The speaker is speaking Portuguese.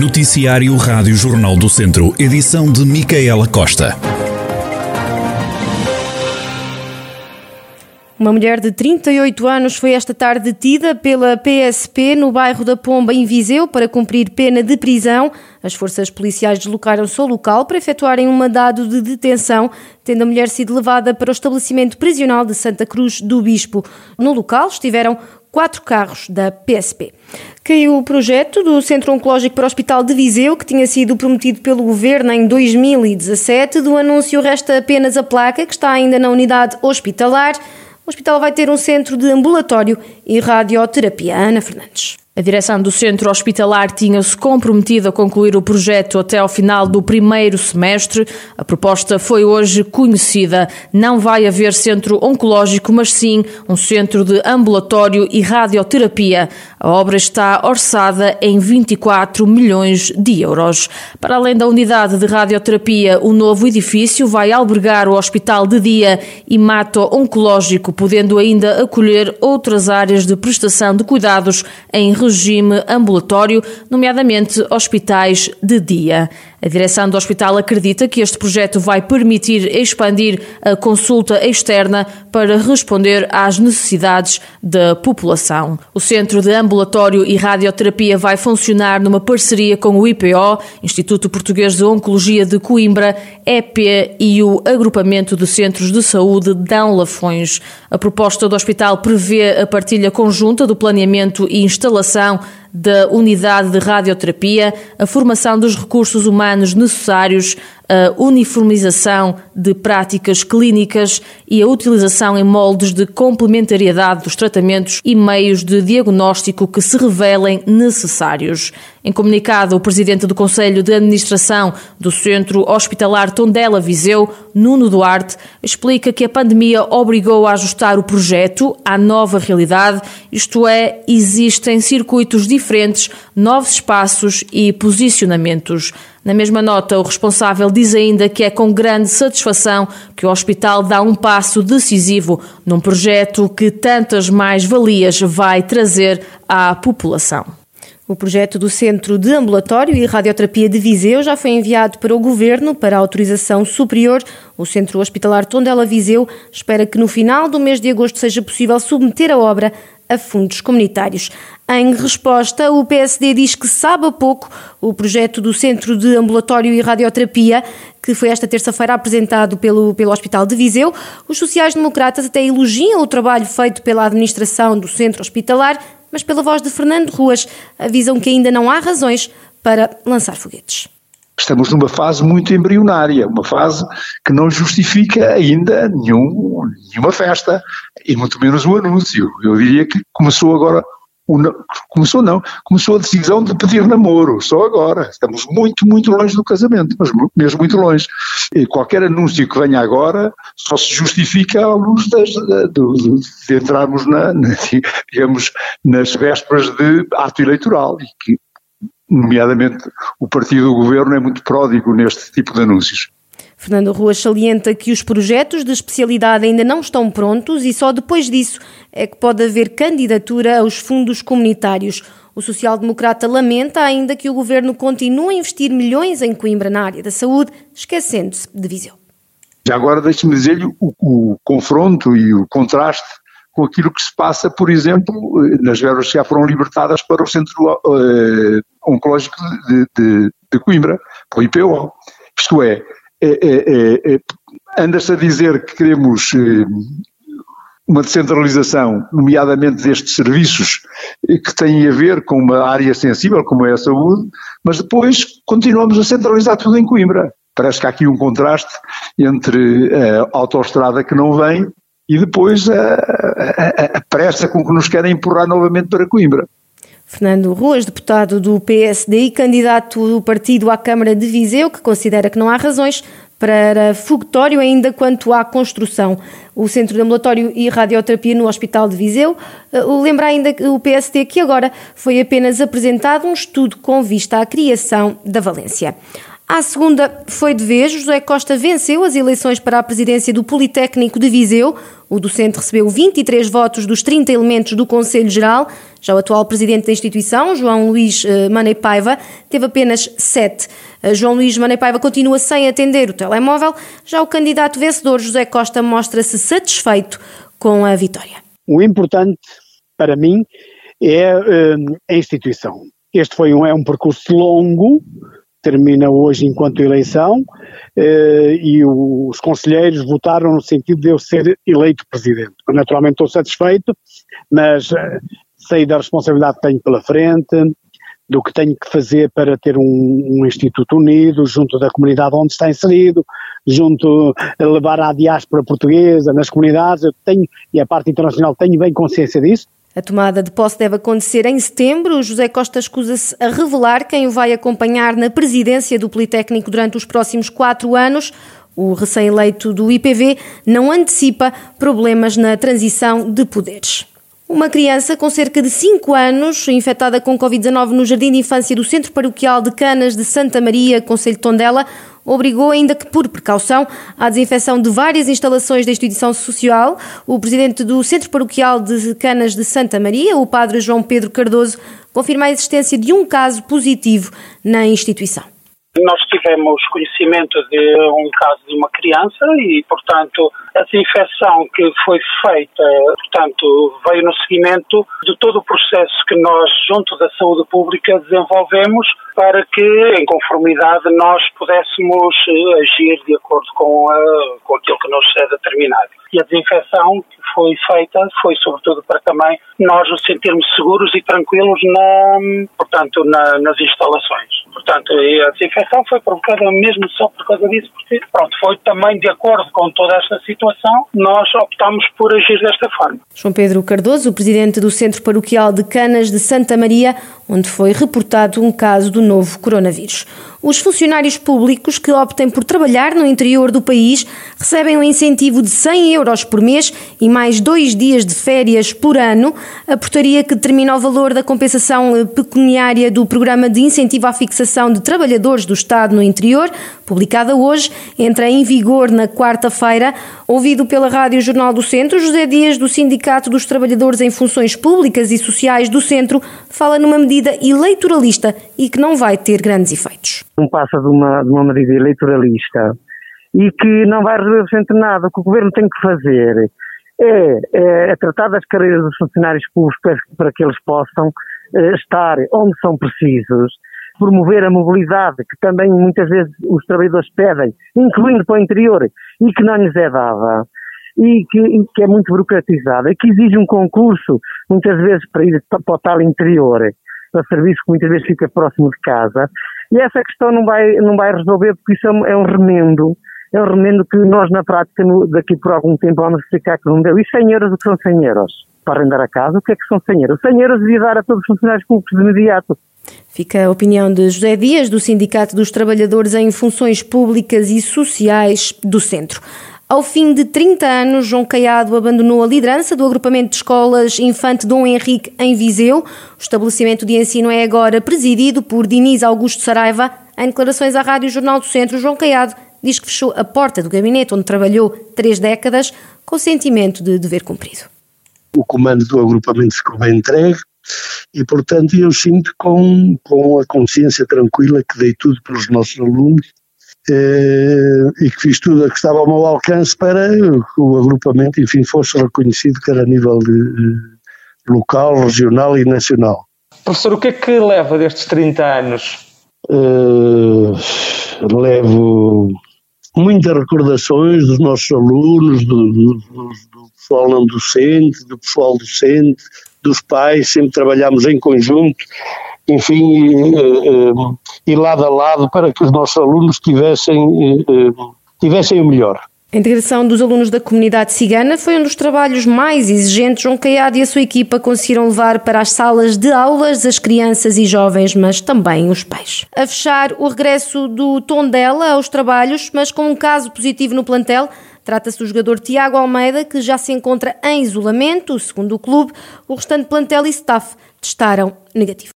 Noticiário Rádio Jornal do Centro, edição de Micaela Costa. Uma mulher de 38 anos foi esta tarde detida pela PSP no bairro da Pomba, em Viseu, para cumprir pena de prisão. As forças policiais deslocaram-se ao local para efetuarem um mandado de detenção, tendo a mulher sido levada para o estabelecimento prisional de Santa Cruz do Bispo. No local estiveram quatro carros da PSP. Caiu o projeto do Centro Oncológico para o Hospital de Viseu, que tinha sido prometido pelo Governo em 2017. Do anúncio resta apenas a placa, que está ainda na unidade hospitalar. O hospital vai ter um centro de ambulatório e radioterapia. Ana Fernandes. A direção do centro hospitalar tinha-se comprometido a concluir o projeto até ao final do primeiro semestre. A proposta foi hoje conhecida. Não vai haver centro oncológico, mas sim um centro de ambulatório e radioterapia. A obra está orçada em 24 milhões de euros. Para além da unidade de radioterapia, o novo edifício vai albergar o hospital de dia e mato-oncológico, podendo ainda acolher outras áreas de prestação de cuidados em regime ambulatório, nomeadamente hospitais de dia. A direção do hospital acredita que este projeto vai permitir expandir a consulta externa para responder às necessidades da população. O Centro de Ambulatório e Radioterapia vai funcionar numa parceria com o IPO, Instituto Português de Oncologia de Coimbra, EP e o Agrupamento de Centros de Saúde Dão Lafões. A proposta do hospital prevê a partilha conjunta do planeamento e instalação da unidade de radioterapia, a formação dos recursos humanos necessários a uniformização de práticas clínicas e a utilização em moldes de complementariedade dos tratamentos e meios de diagnóstico que se revelem necessários. Em comunicado, o presidente do Conselho de Administração do Centro Hospitalar Tondela Viseu, Nuno Duarte, explica que a pandemia obrigou a ajustar o projeto à nova realidade, isto é, existem circuitos diferentes, novos espaços e posicionamentos. Na mesma nota, o responsável diz ainda que é com grande satisfação que o hospital dá um passo decisivo num projeto que tantas mais-valias vai trazer à população. O projeto do Centro de Ambulatório e Radioterapia de Viseu já foi enviado para o Governo para autorização superior. O Centro Hospitalar Tondela Viseu espera que no final do mês de agosto seja possível submeter a obra a fundos comunitários. Em resposta, o PSD diz que sabe pouco o projeto do Centro de Ambulatório e Radioterapia, que foi esta terça-feira apresentado pelo, pelo Hospital de Viseu. Os sociais-democratas até elogiam o trabalho feito pela administração do centro hospitalar, mas pela voz de Fernando Ruas, avisam que ainda não há razões para lançar foguetes estamos numa fase muito embrionária, uma fase que não justifica ainda nenhum, nenhuma festa, e muito menos o anúncio. Eu diria que começou agora, começou não, começou a decisão de pedir namoro, só agora. Estamos muito, muito longe do casamento, mas mesmo muito longe. E qualquer anúncio que venha agora só se justifica à luz das, de, de, entrarmos na, na, digamos, nas vésperas de ato eleitoral, e que nomeadamente o partido do governo, é muito pródigo neste tipo de anúncios. Fernando Ruas salienta que os projetos de especialidade ainda não estão prontos e só depois disso é que pode haver candidatura aos fundos comunitários. O social-democrata lamenta ainda que o governo continue a investir milhões em Coimbra na área da saúde, esquecendo-se de Viseu. Já agora deixe-me dizer-lhe o, o confronto e o contraste com aquilo que se passa, por exemplo, nas verbas que já foram libertadas para o Centro uh, Oncológico de, de, de, Coimbra, para o IPO. Isto é, é, é, é, é anda-se a dizer que queremos uh, uma descentralização, nomeadamente destes serviços que têm a ver com uma área sensível como é a saúde, mas depois continuamos a centralizar tudo em Coimbra. Parece que há aqui um contraste entre a autoestrada que não vem e depois a, a, a pressa com que nos querem empurrar novamente para Coimbra. Fernando Ruas, deputado do PSD e candidato do partido à Câmara de Viseu, que considera que não há razões para fogotório ainda quanto à construção. O Centro de Ambulatório e Radioterapia no Hospital de Viseu eh, lembra ainda o PSD que agora foi apenas apresentado um estudo com vista à criação da Valência. À segunda foi de vez, José Costa venceu as eleições para a presidência do Politécnico de Viseu. O docente recebeu 23 votos dos 30 elementos do Conselho Geral. Já o atual presidente da instituição, João Luís eh, Manei Paiva, teve apenas 7. Eh, João Luís Manei Paiva continua sem atender o telemóvel. Já o candidato vencedor, José Costa, mostra-se satisfeito com a vitória. O importante para mim é uh, a instituição. Este foi um, é um percurso longo, termina hoje enquanto eleição, eh, e os conselheiros votaram no sentido de eu ser eleito presidente. Naturalmente estou satisfeito, mas eh, sei da responsabilidade que tenho pela frente, do que tenho que fazer para ter um, um, Instituto unido, junto da comunidade onde está inserido, junto a levar à diáspora portuguesa, nas comunidades, eu tenho, e a parte internacional tenho bem consciência disso, a tomada de posse deve acontecer em setembro. José Costa escusa-se a revelar quem o vai acompanhar na presidência do Politécnico durante os próximos quatro anos. O recém-eleito do IPV não antecipa problemas na transição de poderes. Uma criança com cerca de 5 anos, infectada com Covid-19 no Jardim de Infância do Centro Paroquial de Canas de Santa Maria, Conselho de Tondela, obrigou, ainda que por precaução, à desinfecção de várias instalações da instituição social. O presidente do Centro Paroquial de Canas de Santa Maria, o padre João Pedro Cardoso, confirma a existência de um caso positivo na instituição. Nós tivemos conhecimento de um caso de uma criança e, portanto, a desinfecção que foi feita, portanto, veio no seguimento de todo o processo que nós, junto da saúde pública, desenvolvemos para que, em conformidade, nós pudéssemos eh, agir de acordo com, a, com aquilo que nos é determinado. E a desinfecção que foi feita foi, sobretudo, para também nós nos sentirmos seguros e tranquilos na, portanto, na, nas instalações. Portanto, a desinfecção foi provocada mesmo só por causa disso, porque, pronto, foi também de acordo com toda esta situação, nós optamos por agir desta forma. João Pedro Cardoso, o presidente do Centro Paroquial de Canas de Santa Maria, onde foi reportado um caso do novo coronavírus. Os funcionários públicos que optem por trabalhar no interior do país recebem um incentivo de 100 euros por mês e mais dois dias de férias por ano. A portaria que determina o valor da compensação pecuniária do Programa de Incentivo à Fixação de Trabalhadores do Estado no Interior, publicada hoje, entra em vigor na quarta-feira. Ouvido pela Rádio Jornal do Centro, José Dias, do Sindicato dos Trabalhadores em Funções Públicas e Sociais do Centro, fala numa medida eleitoralista e que não vai ter grandes efeitos não passa de uma, de uma medida eleitoralista e que não vai resolver nada. O que o governo tem que fazer é, é, é tratar das carreiras dos funcionários públicos para, para que eles possam é, estar onde são precisos, promover a mobilidade que também muitas vezes os trabalhadores pedem, incluindo para o interior, e que não lhes é dada. E que, e que é muito burocratizada, e que exige um concurso, muitas vezes para ir para o tal interior, para serviço que muitas vezes fica próximo de casa, e essa questão não vai, não vai resolver porque isso é um, é remendo. É um remendo que nós, na prática, daqui por algum tempo, vamos ficar que não deu. E 100 euros, o que são 100 euros? Para arrendar a casa, o que é que são 100 euros? 100 euros devia dar a todos os funcionários públicos de imediato. Fica a opinião de José Dias, do Sindicato dos Trabalhadores em Funções Públicas e Sociais do Centro. Ao fim de 30 anos, João Caiado abandonou a liderança do agrupamento de escolas Infante Dom Henrique em Viseu. O estabelecimento de ensino é agora presidido por Diniz Augusto Saraiva. Em declarações à Rádio Jornal do Centro, João Caiado diz que fechou a porta do gabinete onde trabalhou três décadas com o sentimento de dever cumprido. O comando do agrupamento ficou bem entregue e, portanto, eu sinto com, com a consciência tranquila que dei tudo pelos nossos alunos eh, e que fiz tudo o que estava ao meu alcance para que o agrupamento, enfim, fosse reconhecido quer a nível de, local, regional e nacional. Professor, o que é que leva destes 30 anos? Uh, levo muitas recordações dos nossos alunos, do, do, do, pessoal não docente, do pessoal docente, dos pais, sempre trabalhamos em conjunto enfim, e, e, lado a lado para que os nossos alunos tivessem, tivessem o melhor. A integração dos alunos da comunidade cigana foi um dos trabalhos mais exigentes. João Caiado e a sua equipa conseguiram levar para as salas de aulas as crianças e jovens, mas também os pais. A fechar o regresso do Tondela aos trabalhos, mas com um caso positivo no plantel. Trata-se do jogador Tiago Almeida, que já se encontra em isolamento. Segundo o clube, o restante plantel e staff testaram negativo.